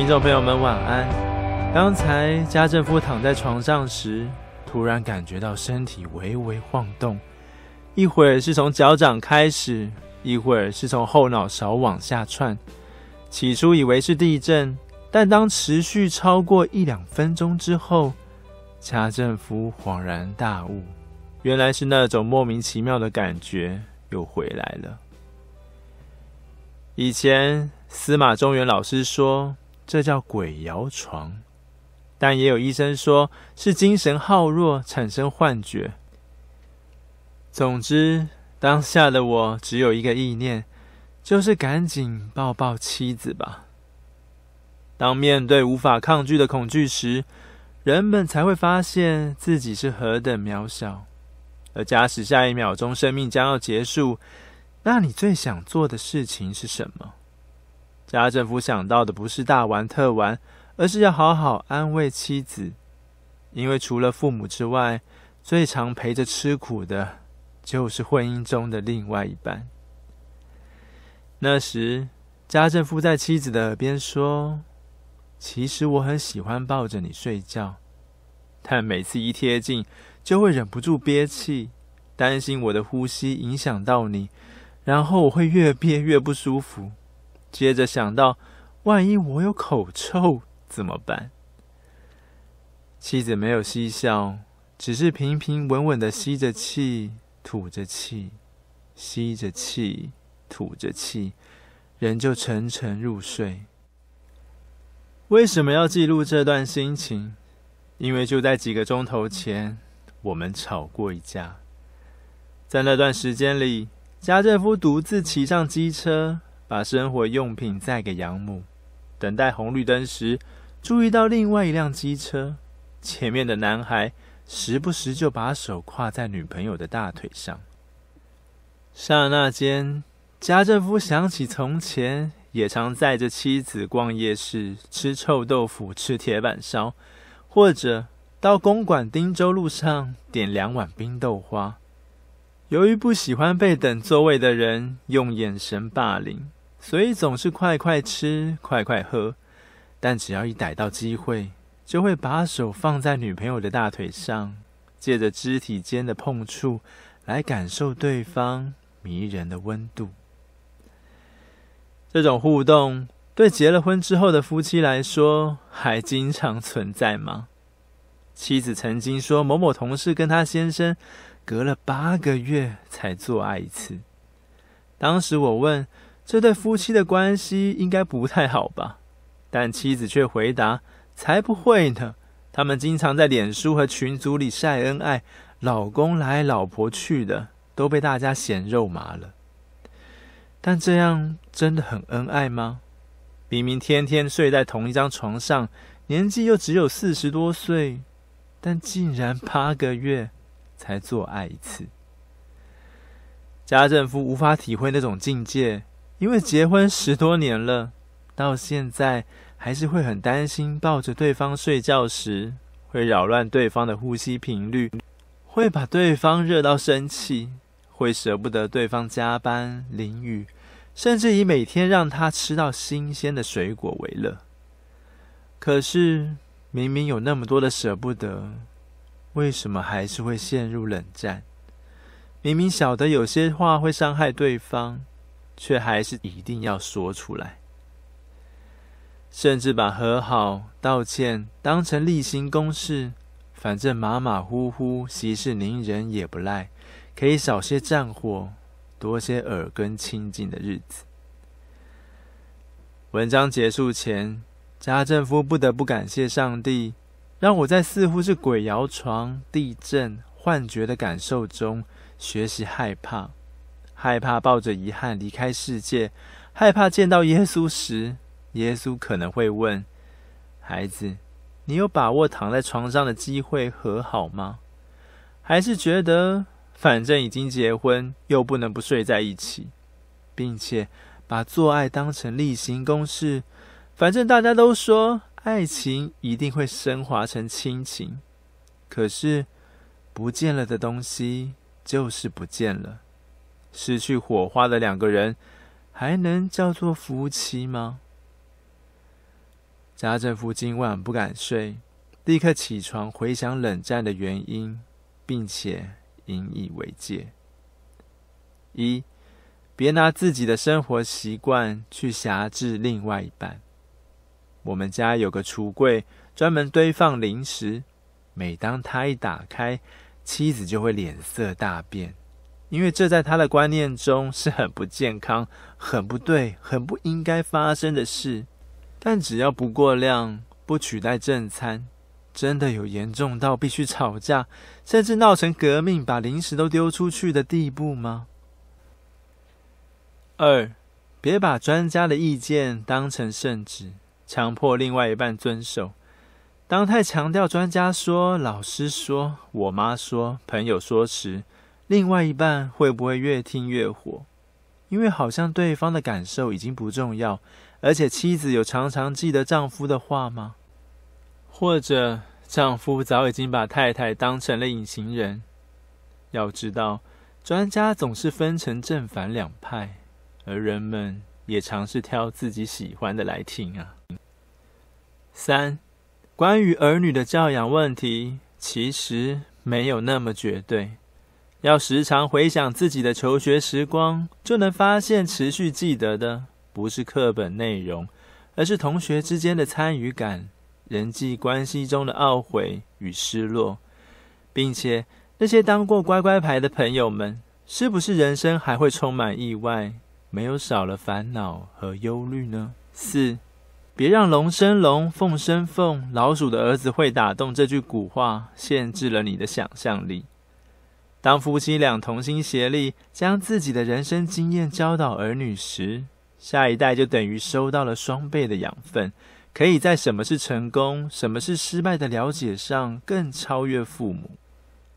听众朋友们，晚安。刚才家政夫躺在床上时，突然感觉到身体微微晃动，一会儿是从脚掌开始，一会儿是从后脑勺往下窜。起初以为是地震，但当持续超过一两分钟之后，家政夫恍然大悟，原来是那种莫名其妙的感觉又回来了。以前司马中原老师说，这叫鬼摇床，但也有医生说是精神耗弱产生幻觉。总之，当下的我只有一个意念，就是赶紧抱抱妻子吧。当面对无法抗拒的恐惧时，人们才会发现自己是何等渺小。而假使下一秒钟生命将要结束，那你最想做的事情是什么？家政夫想到的不是大玩特玩，而是要好好安慰妻子，因为除了父母之外，最常陪着吃苦的，就是婚姻中的另外一半。那时，家政夫在妻子的耳边说：“其实我很喜欢抱着你睡觉，但每次一贴近，就会忍不住憋气，担心我的呼吸影响到你，然后我会越憋越不舒服。”接着想到，万一我有口臭怎么办？妻子没有嬉笑，只是平平稳稳的吸着气，吐着气，吸着气，吐着气，人就沉沉入睡。为什么要记录这段心情？因为就在几个钟头前，我们吵过一架。在那段时间里，家政夫独自骑上机车。把生活用品载给养母，等待红绿灯时，注意到另外一辆机车，前面的男孩时不时就把手挎在女朋友的大腿上。刹那间，家政夫想起从前也常载着妻子逛夜市，吃臭豆腐，吃铁板烧，或者到公馆汀州路上点两碗冰豆花。由于不喜欢被等座位的人用眼神霸凌。所以总是快快吃，快快喝，但只要一逮到机会，就会把手放在女朋友的大腿上，借着肢体间的碰触来感受对方迷人的温度。这种互动对结了婚之后的夫妻来说还经常存在吗？妻子曾经说，某某同事跟他先生隔了八个月才做爱一次。当时我问。这对夫妻的关系应该不太好吧？但妻子却回答：“才不会呢！他们经常在脸书和群组里晒恩爱，老公来老婆去的，都被大家嫌肉麻了。但这样真的很恩爱吗？明明天天睡在同一张床上，年纪又只有四十多岁，但竟然八个月才做爱一次。家政夫无法体会那种境界。”因为结婚十多年了，到现在还是会很担心抱着对方睡觉时会扰乱对方的呼吸频率，会把对方热到生气，会舍不得对方加班淋雨，甚至以每天让他吃到新鲜的水果为乐。可是明明有那么多的舍不得，为什么还是会陷入冷战？明明晓得有些话会伤害对方。却还是一定要说出来，甚至把和好、道歉当成例行公事，反正马马虎虎、息事宁人也不赖，可以少些战火，多些耳根清净的日子。文章结束前，家政夫不得不感谢上帝，让我在似乎是鬼摇床、地震、幻觉的感受中学习害怕。害怕抱着遗憾离开世界，害怕见到耶稣时，耶稣可能会问：“孩子，你有把握躺在床上的机会和好吗？还是觉得反正已经结婚，又不能不睡在一起，并且把做爱当成例行公事？反正大家都说爱情一定会升华成亲情，可是不见了的东西就是不见了。”失去火花的两个人，还能叫做夫妻吗？家政夫今晚不敢睡，立刻起床回想冷战的原因，并且引以为戒：一，别拿自己的生活习惯去挟制另外一半。我们家有个橱柜，专门堆放零食，每当他一打开，妻子就会脸色大变。因为这在他的观念中是很不健康、很不对、很不应该发生的事。但只要不过量、不取代正餐，真的有严重到必须吵架，甚至闹成革命，把零食都丢出去的地步吗？二，别把专家的意见当成圣旨，强迫另外一半遵守。当太强调专家说、老师说、我妈说、朋友说时，另外一半会不会越听越火？因为好像对方的感受已经不重要，而且妻子有常常记得丈夫的话吗？或者丈夫早已经把太太当成了隐形人？要知道，专家总是分成正反两派，而人们也尝试挑自己喜欢的来听啊。三，关于儿女的教养问题，其实没有那么绝对。要时常回想自己的求学时光，就能发现持续记得的不是课本内容，而是同学之间的参与感、人际关系中的懊悔与失落，并且那些当过乖乖牌的朋友们，是不是人生还会充满意外，没有少了烦恼和忧虑呢？四，别让“龙生龙，凤生凤，老鼠的儿子会打洞”这句古话限制了你的想象力。当夫妻俩同心协力，将自己的人生经验教导儿女时，下一代就等于收到了双倍的养分，可以在什么是成功、什么是失败的了解上更超越父母，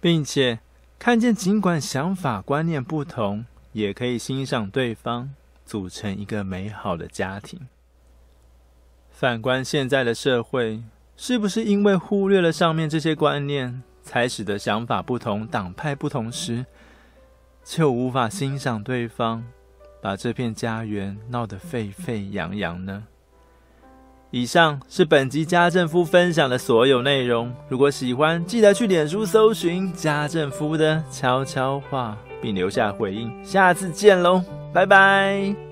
并且看见尽管想法观念不同，也可以欣赏对方，组成一个美好的家庭。反观现在的社会，是不是因为忽略了上面这些观念，才使得想法不同、党派不同时，就无法欣赏对方，把这片家园闹得沸沸扬扬呢？以上是本集家政夫分享的所有内容。如果喜欢，记得去脸书搜寻家政夫的悄悄话，并留下回应。下次见喽，拜拜。